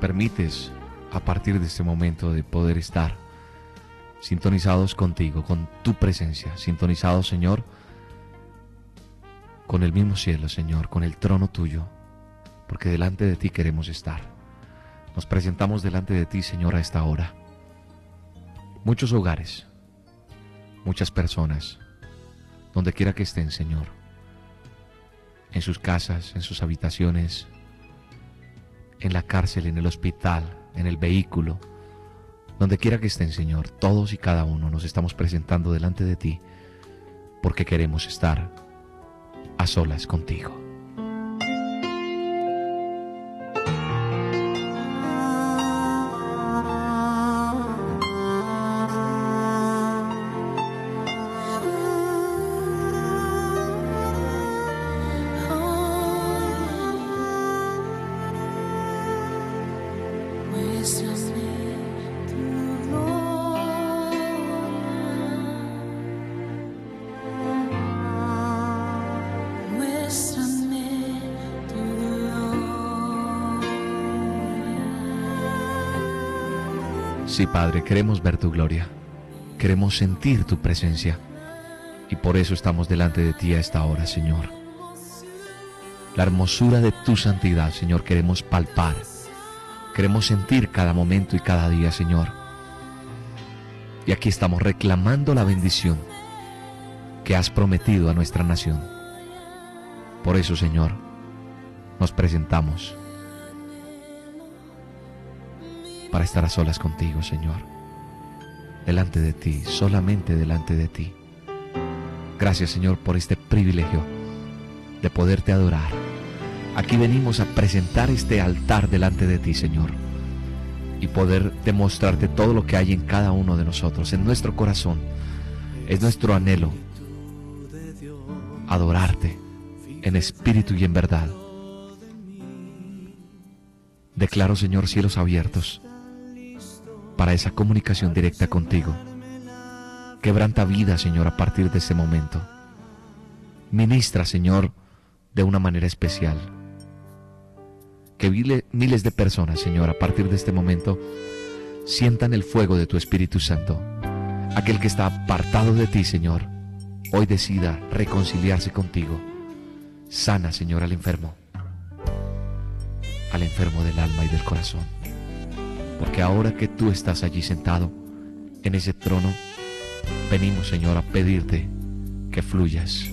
Permites a partir de este momento de poder estar sintonizados contigo, con tu presencia, sintonizados, Señor, con el mismo cielo, Señor, con el trono tuyo, porque delante de ti queremos estar. Nos presentamos delante de ti, Señor, a esta hora. Muchos hogares, muchas personas, donde quiera que estén, Señor, en sus casas, en sus habitaciones, en la cárcel, en el hospital, en el vehículo, donde quiera que estén, Señor, todos y cada uno nos estamos presentando delante de ti porque queremos estar a solas contigo. Sí, Padre, queremos ver tu gloria, queremos sentir tu presencia y por eso estamos delante de ti a esta hora, Señor. La hermosura de tu santidad, Señor, queremos palpar, queremos sentir cada momento y cada día, Señor. Y aquí estamos reclamando la bendición que has prometido a nuestra nación. Por eso, Señor, nos presentamos para estar a solas contigo, Señor. Delante de ti, solamente delante de ti. Gracias, Señor, por este privilegio de poderte adorar. Aquí venimos a presentar este altar delante de ti, Señor, y poder demostrarte todo lo que hay en cada uno de nosotros, en nuestro corazón. Es nuestro anhelo adorarte en espíritu y en verdad. Declaro, Señor, cielos abiertos para esa comunicación directa contigo. Quebranta vida, Señor, a partir de este momento. Ministra, Señor, de una manera especial. Que miles de personas, Señor, a partir de este momento, sientan el fuego de tu Espíritu Santo. Aquel que está apartado de ti, Señor, hoy decida reconciliarse contigo. Sana, Señor, al enfermo. Al enfermo del alma y del corazón porque ahora que tú estás allí sentado en ese trono, venimos Señor a pedirte que fluyas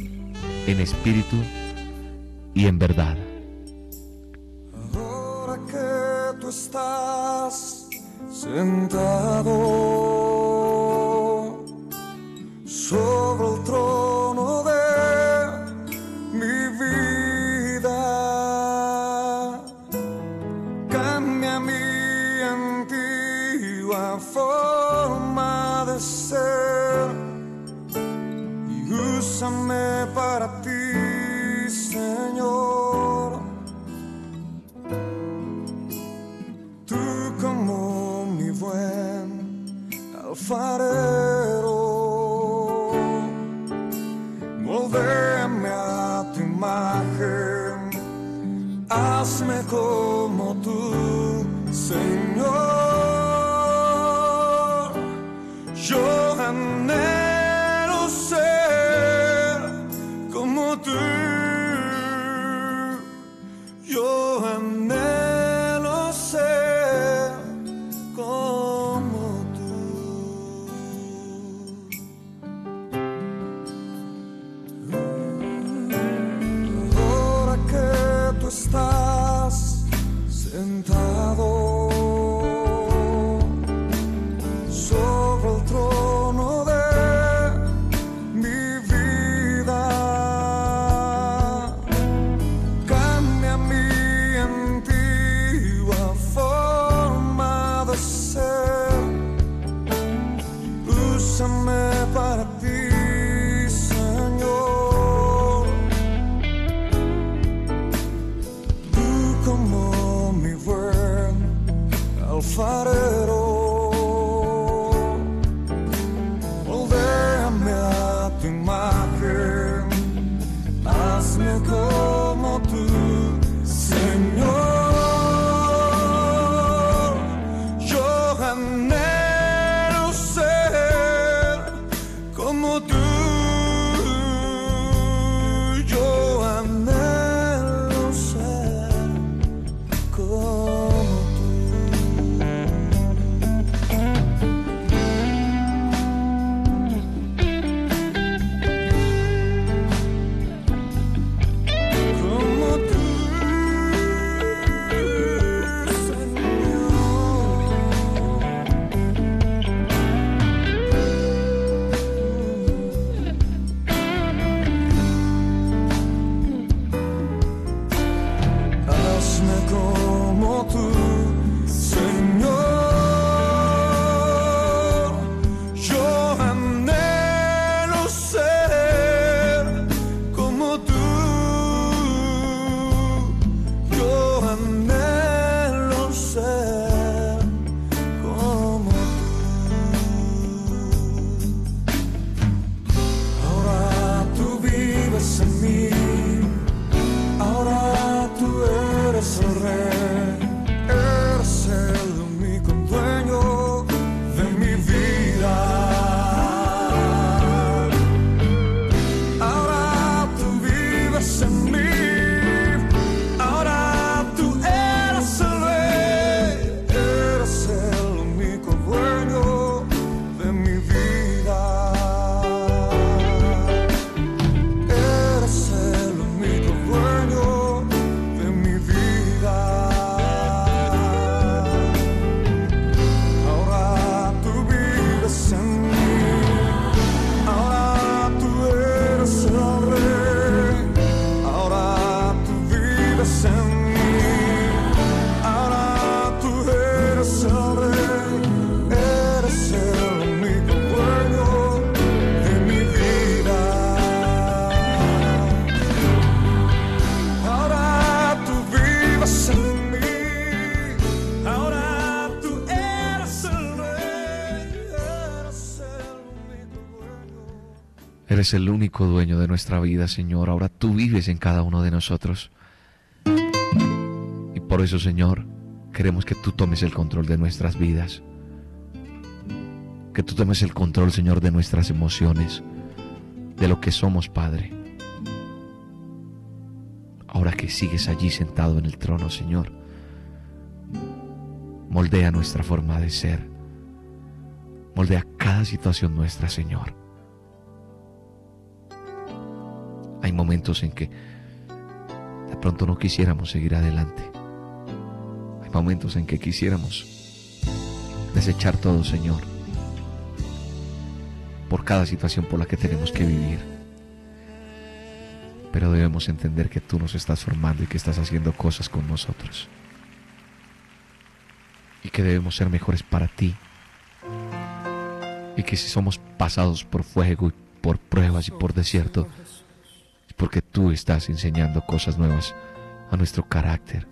en espíritu y en verdad. Ahora que tú estás sentado sobre el trono Father. Eres el único dueño de nuestra vida, Señor. Ahora tú vives en cada uno de nosotros. Y por eso, Señor, queremos que tú tomes el control de nuestras vidas. Que tú tomes el control, Señor, de nuestras emociones, de lo que somos, Padre. Ahora que sigues allí sentado en el trono, Señor, moldea nuestra forma de ser. Moldea cada situación nuestra, Señor. Hay momentos en que de pronto no quisiéramos seguir adelante. Hay momentos en que quisiéramos desechar todo, Señor, por cada situación por la que tenemos que vivir. Pero debemos entender que tú nos estás formando y que estás haciendo cosas con nosotros. Y que debemos ser mejores para ti Y que si somos pasados por fuego y por pruebas y por desierto, es porque tú estás enseñando cosas nuevas a nuestro carácter.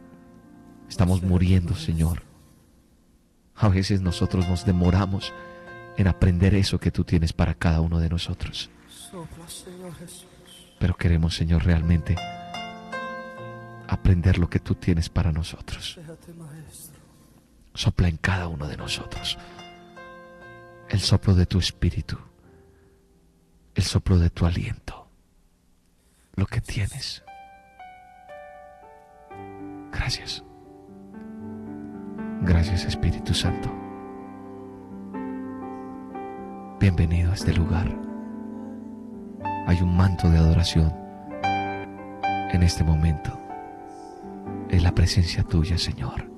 Estamos muriendo, Señor. A veces nosotros nos demoramos en aprender eso que tú tienes para cada uno de nosotros. Pero queremos, Señor, realmente aprender lo que tú tienes para nosotros. Sopla en cada uno de nosotros el soplo de tu espíritu, el soplo de tu aliento, lo que tienes. Gracias. Gracias Espíritu Santo. Bienvenido a este lugar. Hay un manto de adoración en este momento. Es la presencia tuya, Señor.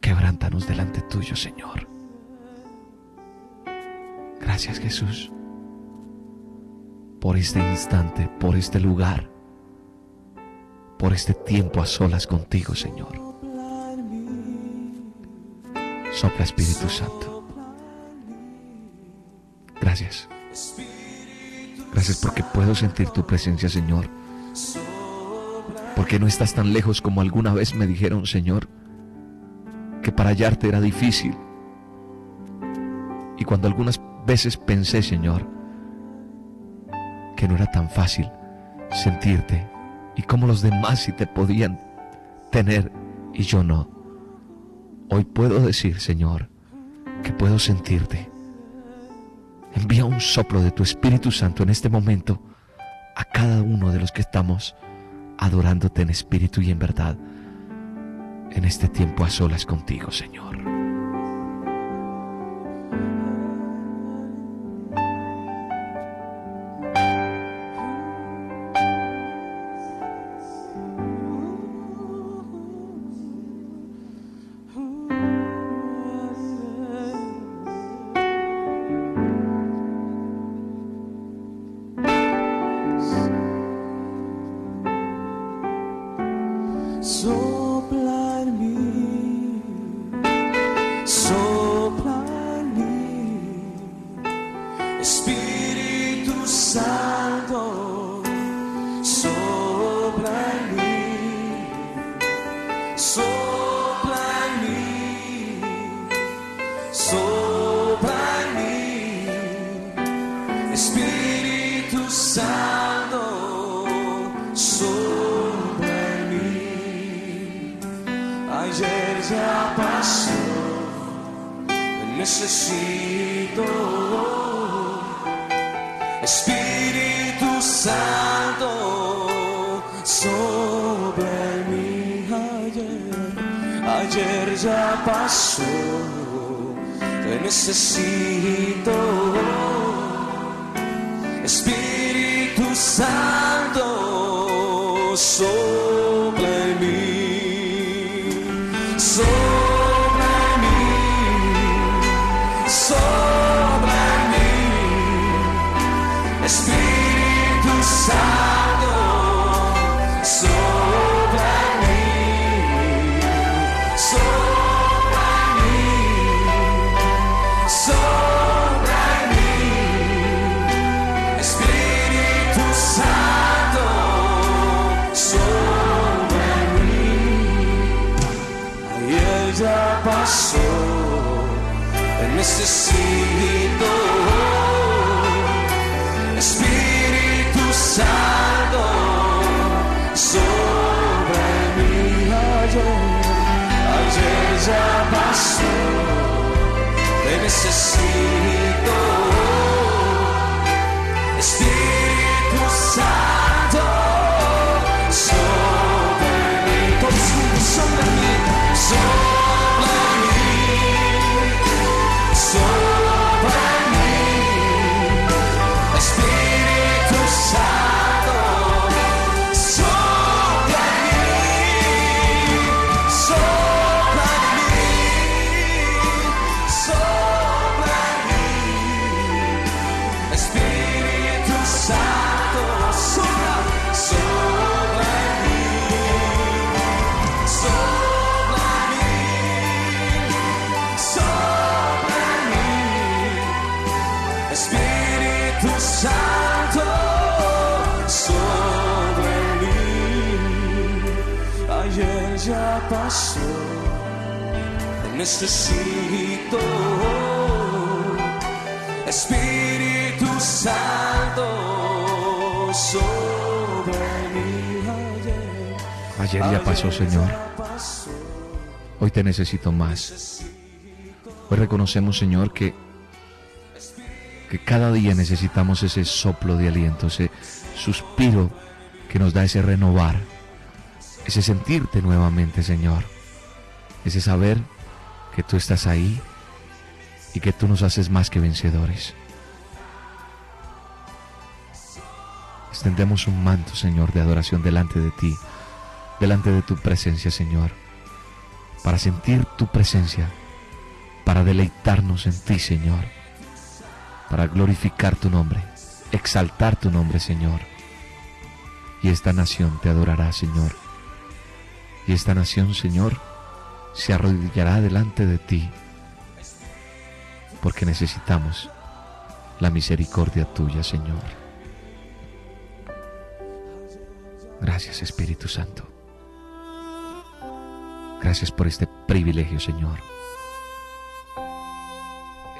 Quebrántanos delante tuyo, Señor. Gracias, Jesús, por este instante, por este lugar, por este tiempo a solas contigo, Señor. Sopla, Espíritu Santo. Gracias. Gracias porque puedo sentir tu presencia, Señor. Porque no estás tan lejos como alguna vez me dijeron, Señor, que para hallarte era difícil. Y cuando algunas veces pensé, Señor, que no era tan fácil sentirte y como los demás sí te podían tener y yo no. Hoy puedo decir, Señor, que puedo sentirte. Envía un soplo de tu Espíritu Santo en este momento a cada uno de los que estamos adorándote en espíritu y en verdad en este tiempo a solas contigo, Señor. Sopla te necesito. Necesito, Espíritu Santo, sobre mí ayer. Ayer ya pasó, Señor. Hoy te necesito más. Hoy reconocemos, Señor, que, que cada día necesitamos ese soplo de aliento, ese suspiro que nos da ese renovar, ese sentirte nuevamente, Señor, ese saber que tú estás ahí y que tú nos haces más que vencedores. Extendemos un manto, Señor, de adoración delante de ti, delante de tu presencia, Señor, para sentir tu presencia, para deleitarnos en ti, Señor, para glorificar tu nombre, exaltar tu nombre, Señor. Y esta nación te adorará, Señor. Y esta nación, Señor, se arrodillará delante de ti, porque necesitamos la misericordia tuya, Señor. Gracias, Espíritu Santo. Gracias por este privilegio, Señor.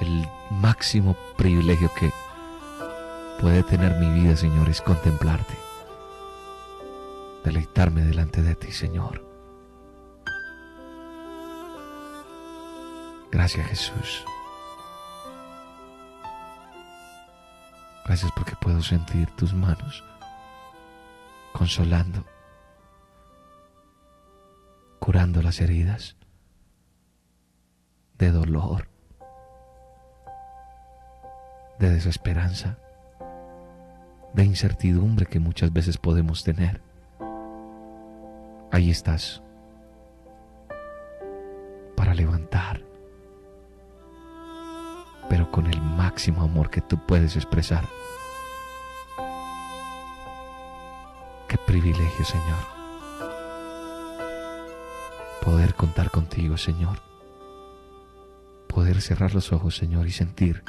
El máximo privilegio que puede tener mi vida, Señor, es contemplarte. Deleitarme delante de ti, Señor. Gracias, Jesús. Gracias porque puedo sentir tus manos consolando, curando las heridas de dolor, de desesperanza, de incertidumbre que muchas veces podemos tener. Ahí estás para levantar, pero con el máximo amor que tú puedes expresar. Qué privilegio, Señor. Poder contar contigo, Señor. Poder cerrar los ojos, Señor, y sentir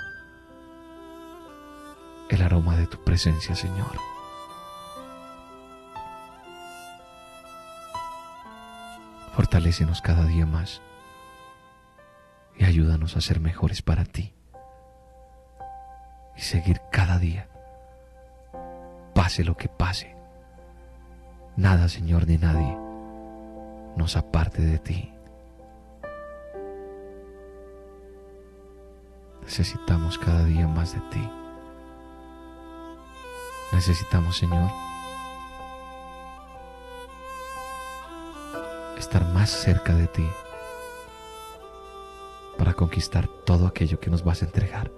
el aroma de tu presencia, Señor. Fortalécenos cada día más y ayúdanos a ser mejores para ti y seguir cada día, pase lo que pase. Nada, Señor, ni nadie nos aparte de ti. Necesitamos cada día más de ti. Necesitamos, Señor, estar más cerca de ti para conquistar todo aquello que nos vas a entregar.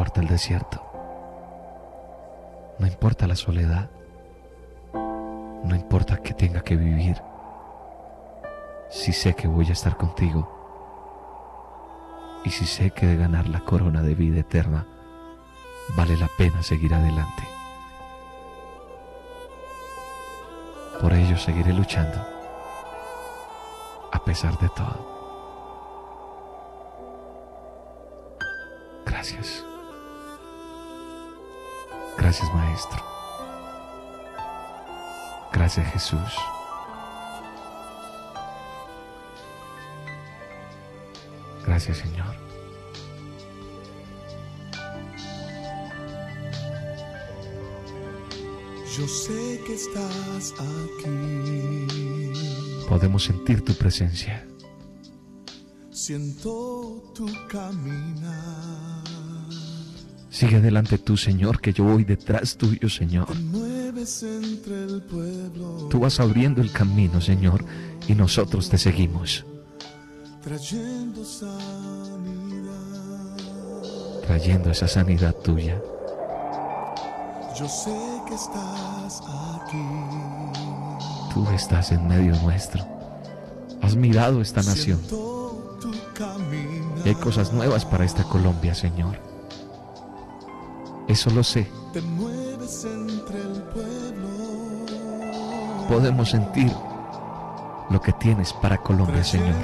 Importa el desierto, no importa la soledad, no importa que tenga que vivir, si sé que voy a estar contigo y si sé que de ganar la corona de vida eterna vale la pena seguir adelante. Por ello seguiré luchando, a pesar de todo. Gracias. Gracias Maestro. Gracias Jesús. Gracias Señor. Yo sé que estás aquí. Podemos sentir tu presencia. Siento tu caminar. Sigue adelante tú, Señor, que yo voy detrás tuyo, Señor. Tú vas abriendo el camino, Señor, y nosotros te seguimos, Trayendo sanidad. trayendo esa sanidad tuya. Yo sé que estás aquí. Tú estás en medio nuestro. Has mirado esta nación y hay cosas nuevas para esta Colombia, Señor. Eso lo sé. Te mueves entre el pueblo. Podemos sentir lo que tienes para Colombia, Señor.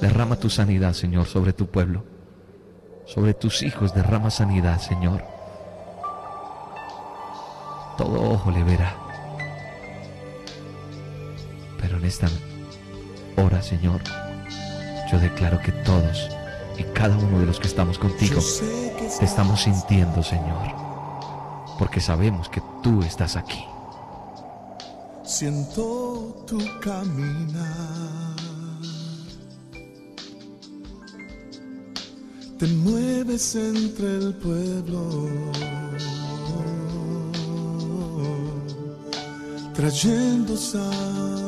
Derrama tu sanidad, Señor, sobre tu pueblo. Sobre tus hijos derrama sanidad, Señor. todo ojo le verá. Pero en esta hora, Señor, yo declaro que todos y cada uno de los que estamos contigo te estamos sintiendo, Señor, porque sabemos que tú estás aquí. Siento tu caminar. Te mueves entre el pueblo. Trayendo sanidad.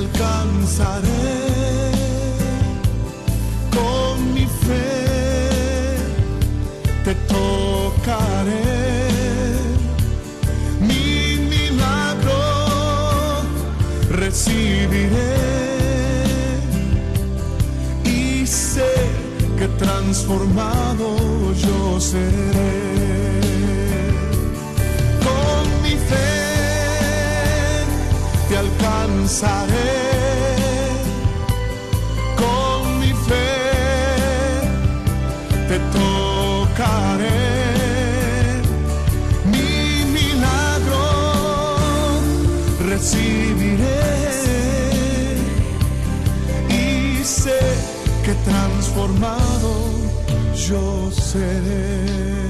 Alcanzaré. Con mi fe te tocaré. Mi milagro recibiré. Y sé que transformado yo seré. Alcanzaré. Con mi fe te tocaré. Mi milagro recibiré. Y sé que transformado yo seré.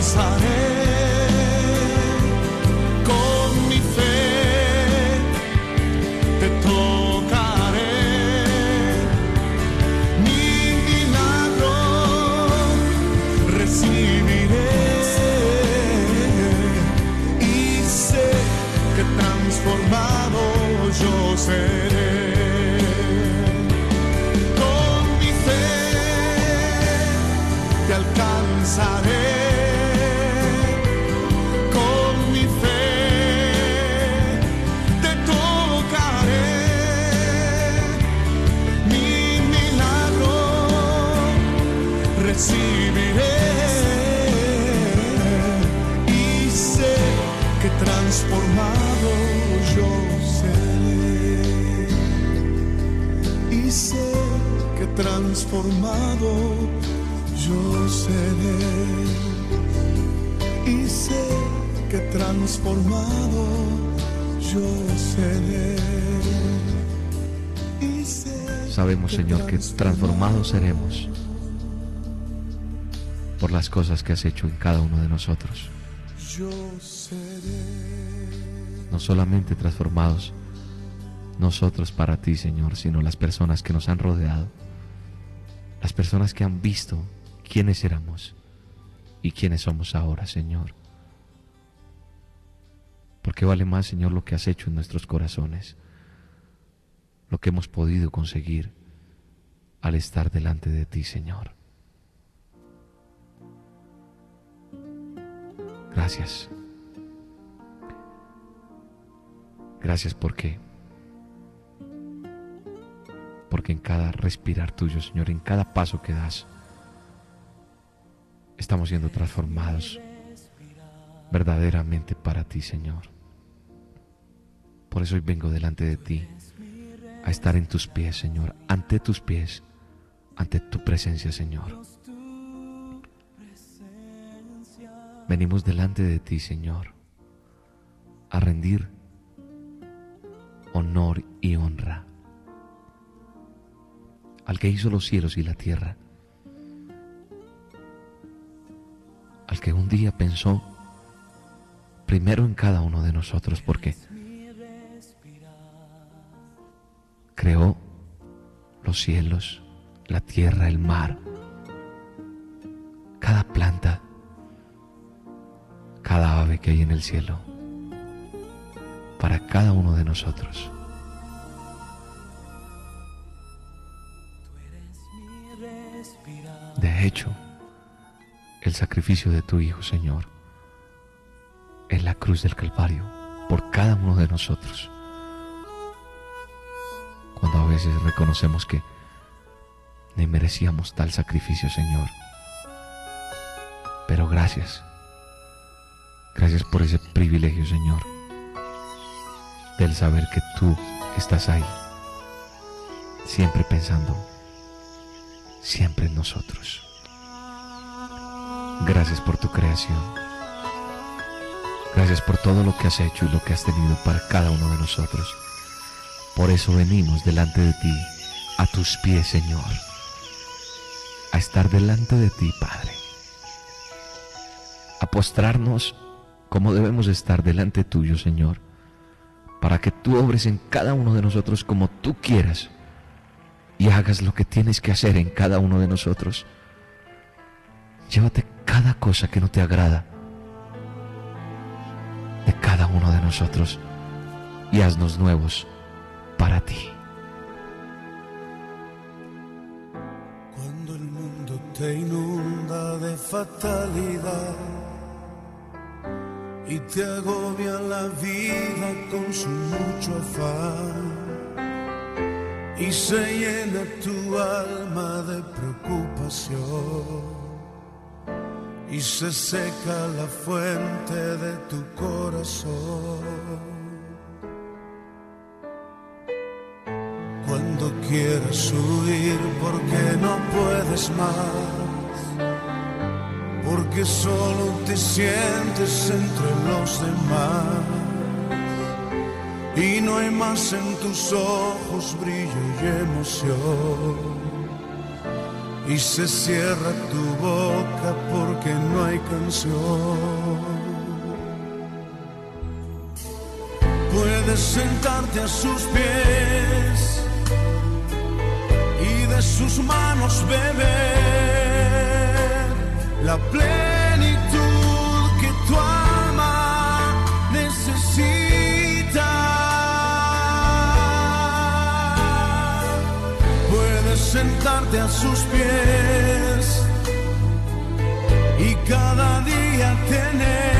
Alcanzaré. Con transformado yo seré. Y sé que transformado yo seré. Y sé Sabemos, Señor, que transformados seremos por las cosas que has hecho en cada uno de nosotros. Yo seré. No solamente transformados nosotros para ti, Señor, sino las personas que nos han rodeado, las personas que han visto quiénes éramos y quiénes somos ahora, Señor. Porque vale más, Señor, lo que has hecho en nuestros corazones, lo que hemos podido conseguir al estar delante de ti, Señor. Gracias. Gracias porque porque en cada respirar tuyo, Señor, en cada paso que das, estamos siendo transformados verdaderamente para ti, Señor. Por eso hoy vengo delante de ti a estar en tus pies, Señor, ante tus pies, ante tu presencia, Señor. Venimos delante de ti, Señor, a rendir honor y honra al que hizo los cielos y la tierra, al que un día pensó primero en cada uno de nosotros, porque creó los cielos, la tierra, el mar, cada planta, cada ave que hay en el cielo, para cada uno de nosotros. De hecho, el sacrificio de tu Hijo, Señor, en la cruz del Calvario, por cada uno de nosotros. Cuando a veces reconocemos que ni merecíamos tal sacrificio, Señor. Pero gracias. Gracias por ese privilegio, Señor, del saber que tú estás ahí, siempre pensando siempre en nosotros. Gracias por tu creación. Gracias por todo lo que has hecho y lo que has tenido para cada uno de nosotros. Por eso venimos delante de ti, a tus pies, Señor, a estar delante de ti, Padre, a postrarnos como debemos estar delante tuyo, Señor, para que tú obres en cada uno de nosotros como tú quieras y hagas lo que tienes que hacer en cada uno de nosotros. Llévate cada cosa que no te agrada de cada uno de nosotros y haznos nuevos para ti. Cuando el mundo te inunda de fatalidad y te agobia la vida con su mucho afán y se llena tu alma de preocupación. Y se seca la fuente de tu corazón. Cuando quieres huir porque no puedes más, porque solo te sientes entre los demás y no hay más en tus ojos brillo y emoción. Y se cierra tu boca porque no hay canción. Puedes sentarte a sus pies y de sus manos beber la plenitud a sus pies. Y cada día tener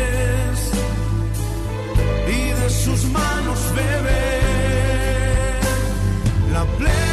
de sus manos beber la plena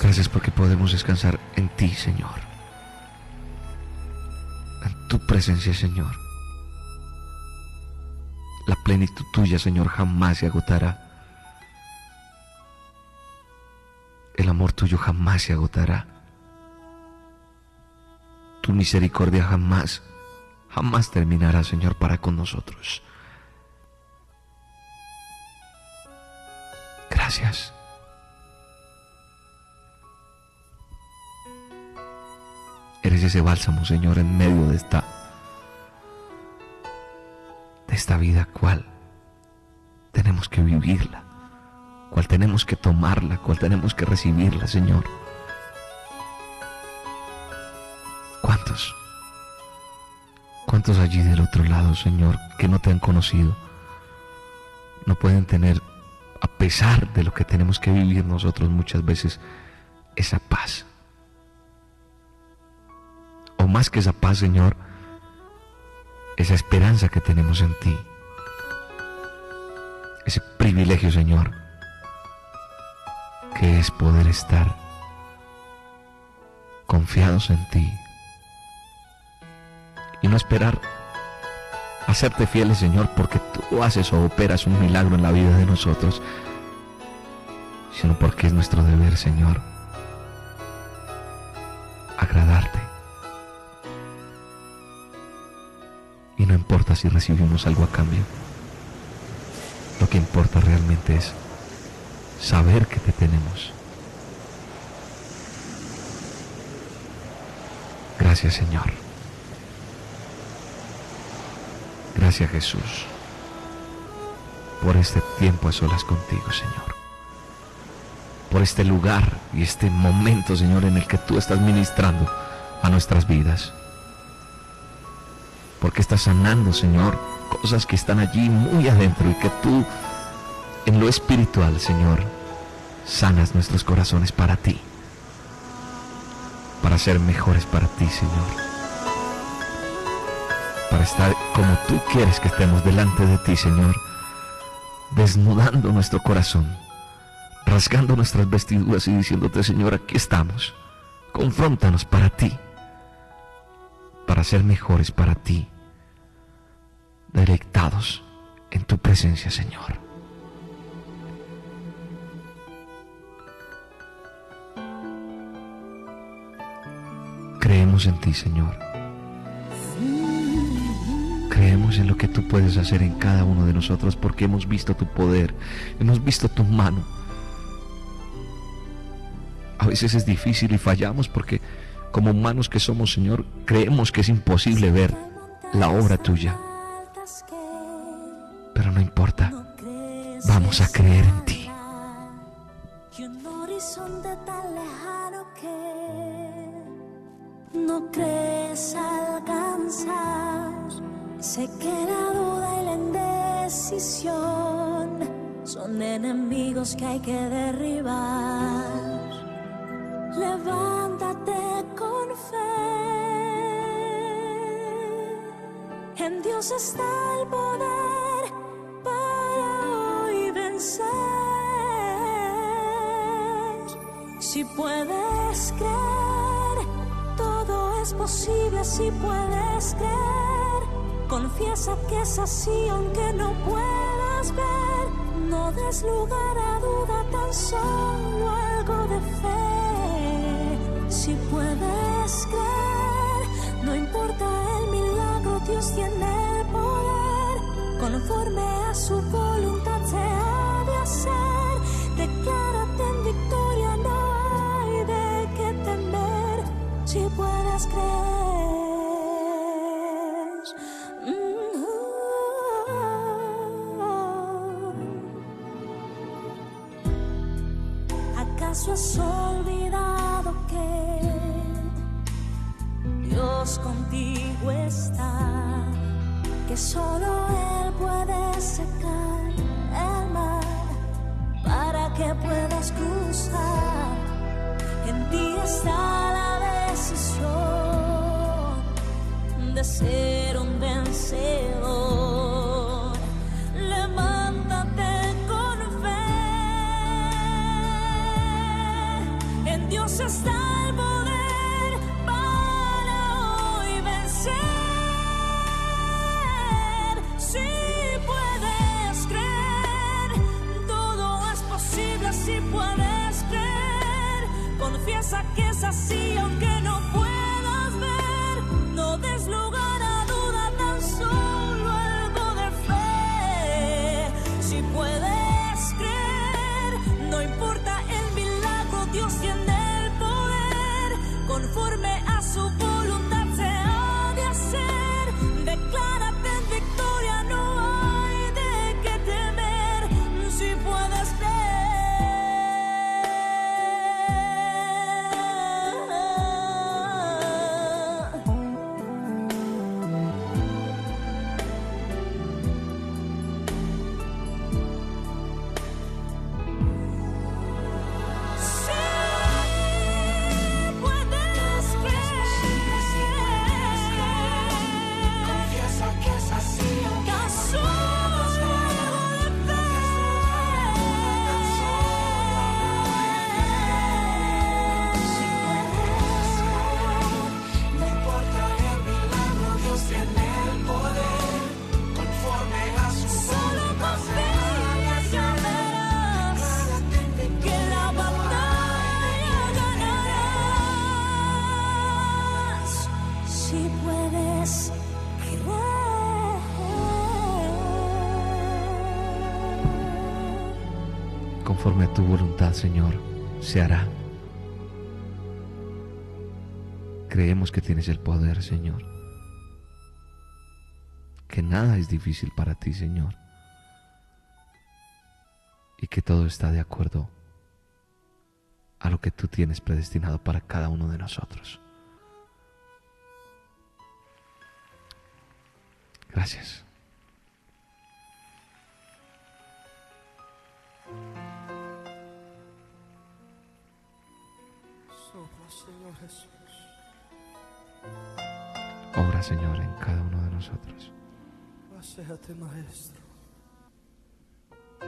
Gracias porque podemos descansar en ti, Señor. En tu presencia, Señor. La plenitud tuya, Señor, jamás se agotará. El amor tuyo jamás se agotará. Tu misericordia jamás, jamás terminará, Señor, para con nosotros. Gracias. Eres ese bálsamo, Señor, en medio de esta de esta vida cual tenemos que vivirla, cual tenemos que tomarla, cual tenemos que recibirla, Señor. ¿Cuántos? ¿Cuántos allí del otro lado, Señor, que no te han conocido, no pueden tener a pesar de lo que tenemos que vivir nosotros muchas veces, esa paz. Más que esa paz, Señor, esa esperanza que tenemos en ti. Ese privilegio, Señor, que es poder estar confiados en ti y no esperar hacerte fieles, Señor, porque tú haces o operas un milagro en la vida de nosotros, sino porque es nuestro deber, Señor, agradarte. Y no importa si recibimos algo a cambio, lo que importa realmente es saber que te tenemos. Gracias Señor. Gracias Jesús por este tiempo a solas contigo, Señor. Por este lugar y este momento, Señor, en el que tú estás ministrando a nuestras vidas. Porque estás sanando, Señor, cosas que están allí muy adentro y que tú, en lo espiritual, Señor, sanas nuestros corazones para ti. Para ser mejores para ti, Señor para estar como tú quieres que estemos delante de ti, Señor, desnudando nuestro corazón, rasgando nuestras vestiduras y diciéndote, Señor, aquí estamos, confróntanos para ti, para ser mejores para ti, deleitados en tu presencia, Señor. Creemos en ti, Señor Creemos en lo que tú puedes hacer en cada uno de nosotros porque hemos visto tu poder, hemos visto tu mano. A veces es difícil y fallamos porque como humanos que somos, Señor, creemos que es imposible ver la obra tuya. No importa, vamos a creer en ti. no crees alcanzar Sé que la duda y la indecisión son enemigos que hay que derribar. Levántate con fe. En Dios está el poder puedes creer, todo es posible si puedes creer. Confiesa que es así aunque no puedas ver. No des lugar a duda, tan solo algo de fe. Si puedes creer, no importa el milagro, Dios tiene el poder. Conforme a su voluntad creer. Señor, se hará. Creemos que tienes el poder, Señor. Que nada es difícil para ti, Señor. Y que todo está de acuerdo a lo que tú tienes predestinado para cada uno de nosotros. Gracias. Jesús. Obra, Señor, en cada uno de nosotros. Paseate, Maestro.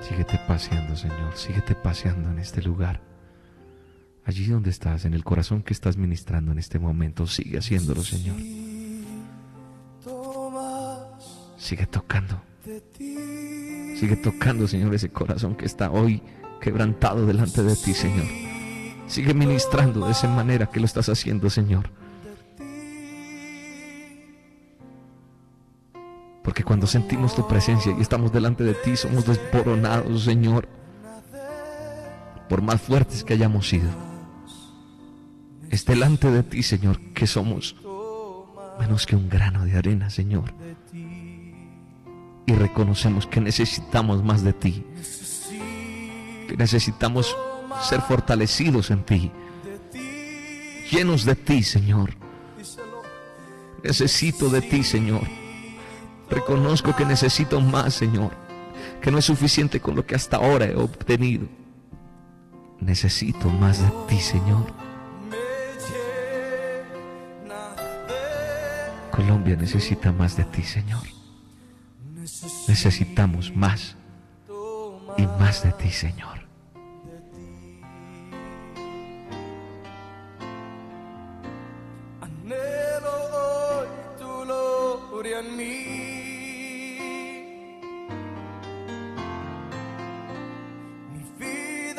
Síguete paseando, Señor. Síguete paseando en este lugar. Allí donde estás, en el corazón que estás ministrando en este momento, sigue haciéndolo, Señor. Sigue tocando. Sigue tocando, Señor, ese corazón que está hoy quebrantado delante de ti, Señor. Sigue ministrando de esa manera que lo estás haciendo, Señor. Porque cuando sentimos tu presencia y estamos delante de ti, somos desboronados, Señor. Por más fuertes que hayamos sido. Es delante de ti, Señor, que somos menos que un grano de arena, Señor. Y reconocemos que necesitamos más de ti. Que necesitamos ser fortalecidos en ti. Llenos de ti, Señor. Necesito de ti, Señor. Reconozco que necesito más, Señor. Que no es suficiente con lo que hasta ahora he obtenido. Necesito más de ti, Señor. Colombia necesita más de ti, Señor. Necesitamos más y más de ti, Señor.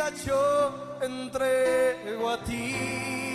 Vida yo entrego a ti.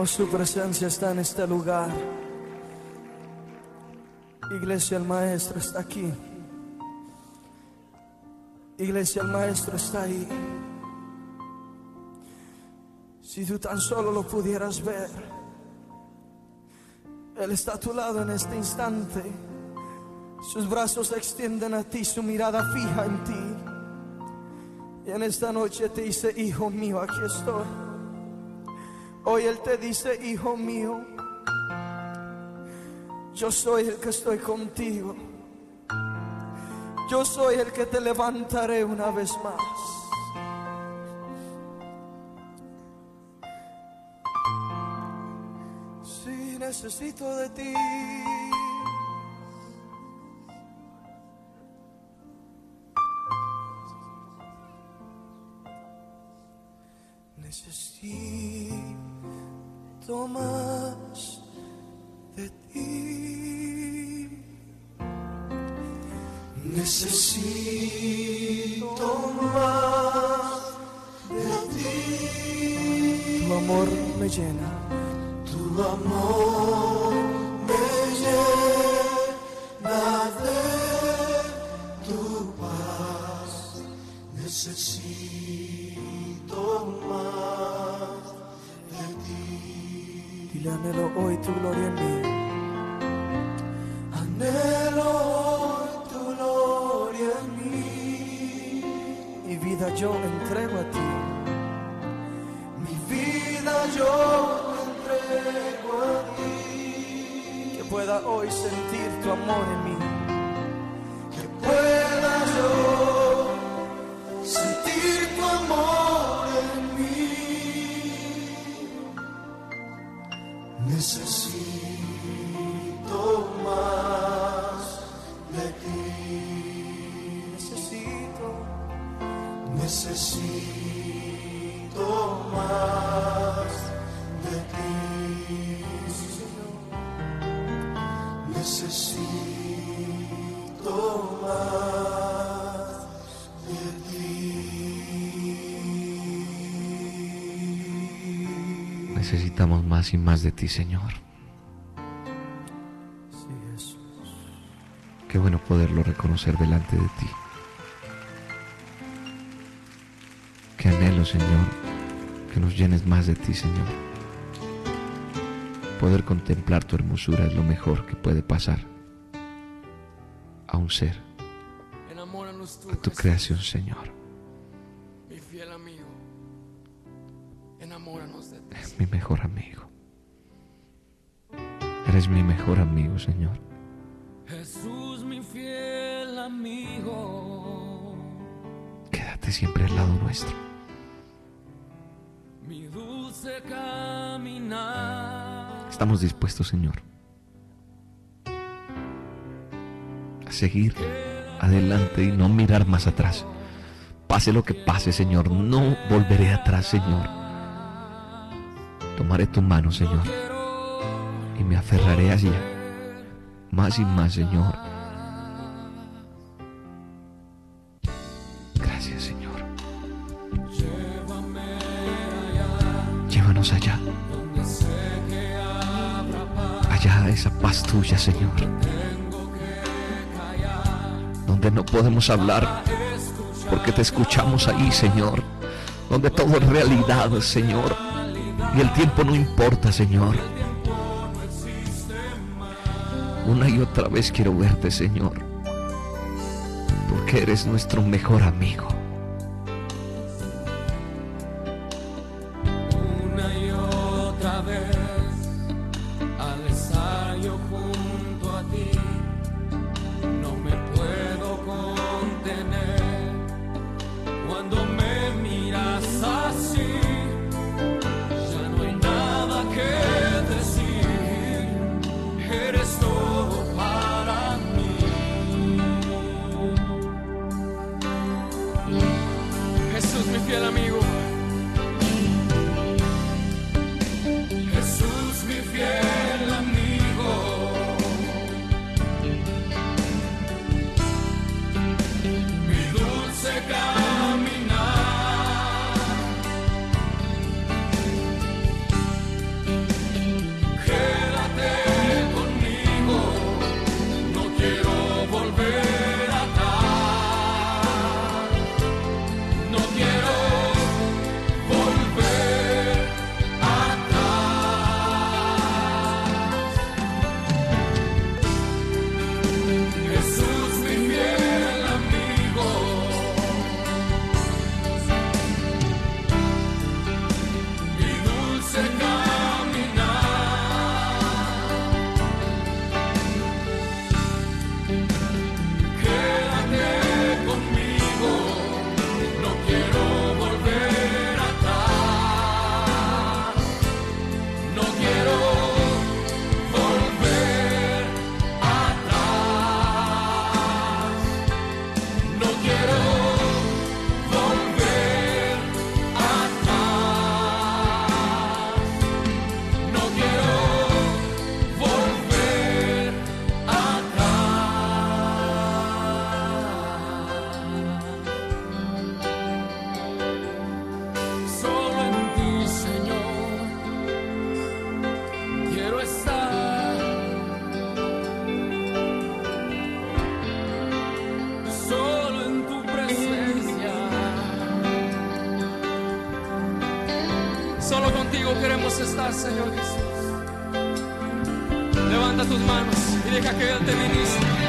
Oh, su presencia está en este lugar. Iglesia, el Maestro está aquí. Iglesia, el Maestro está ahí. Si tú tan solo lo pudieras ver, Él está a tu lado en este instante. Sus brazos se extienden a ti, su mirada fija en ti. Y en esta noche te dice, hijo mío, aquí estoy. Hoy Él te dice, hijo mío, yo soy el que estoy contigo. Yo soy el que te levantaré una vez más. Sí, necesito de ti. Necesito más de ti. Necesito más de ti. Tu amor me llena. Tu amor me llena de tu paz. Necesito Dile anhelo hoy tu gloria en mí. Anhelo tu gloria en mí. Mi vida yo entrego a ti. Mi vida yo entrego a ti. Que pueda hoy sentir tu amor en mí. Más y más de ti, Señor. Qué bueno poderlo reconocer delante de ti. Qué anhelo, Señor, que nos llenes más de ti, Señor. Poder contemplar tu hermosura es lo mejor que puede pasar a un ser, a tu creación, Señor. mi fiel amigo. Enamóranos de ti. Es mi mejor amigo. Eres mi mejor amigo, Señor. Jesús, mi fiel amigo. Quédate siempre al lado nuestro. Mi dulce caminar. Estamos dispuestos, Señor, a seguir adelante y no mirar más atrás. Pase lo que pase, Señor, no volveré atrás, Señor. Tomaré tu mano, Señor, y me aferraré allí, más y más, Señor. Gracias, Señor. Llévanos allá. Allá a esa paz tuya, Señor. Donde no podemos hablar porque te escuchamos ahí, Señor. Donde todo es realidad, Señor. Y el tiempo no importa, Señor. Una y otra vez quiero verte, Señor. Porque eres nuestro mejor amigo. Queremos estar, Señor Jesús. Levanta tus manos y deja que Él te ministre.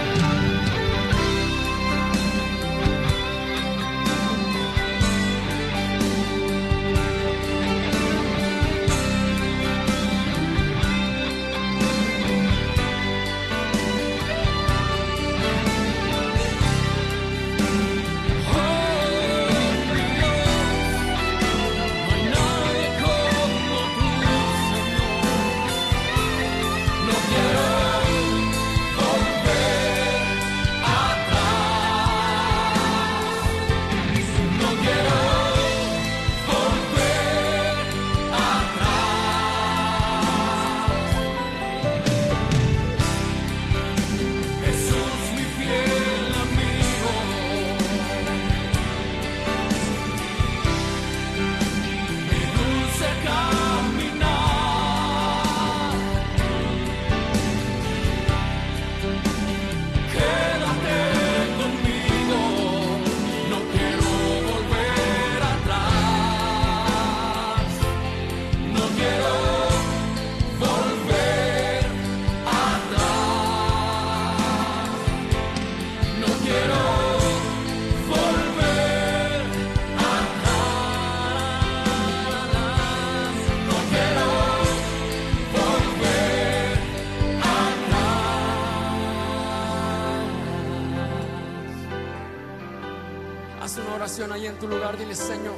oración ahí en tu lugar, dile Señor,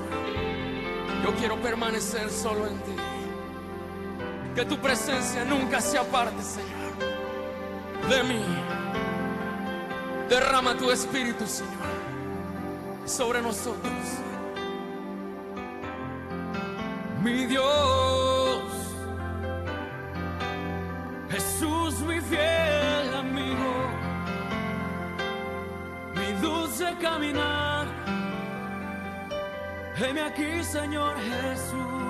yo quiero permanecer solo en ti. Que tu presencia nunca se aparte, Señor, de mí. Derrama tu espíritu, Señor, sobre nosotros. Mi Dios, Jesús, mi fiel amigo, mi dulce caminar. Heme aquí, Señor Jesús.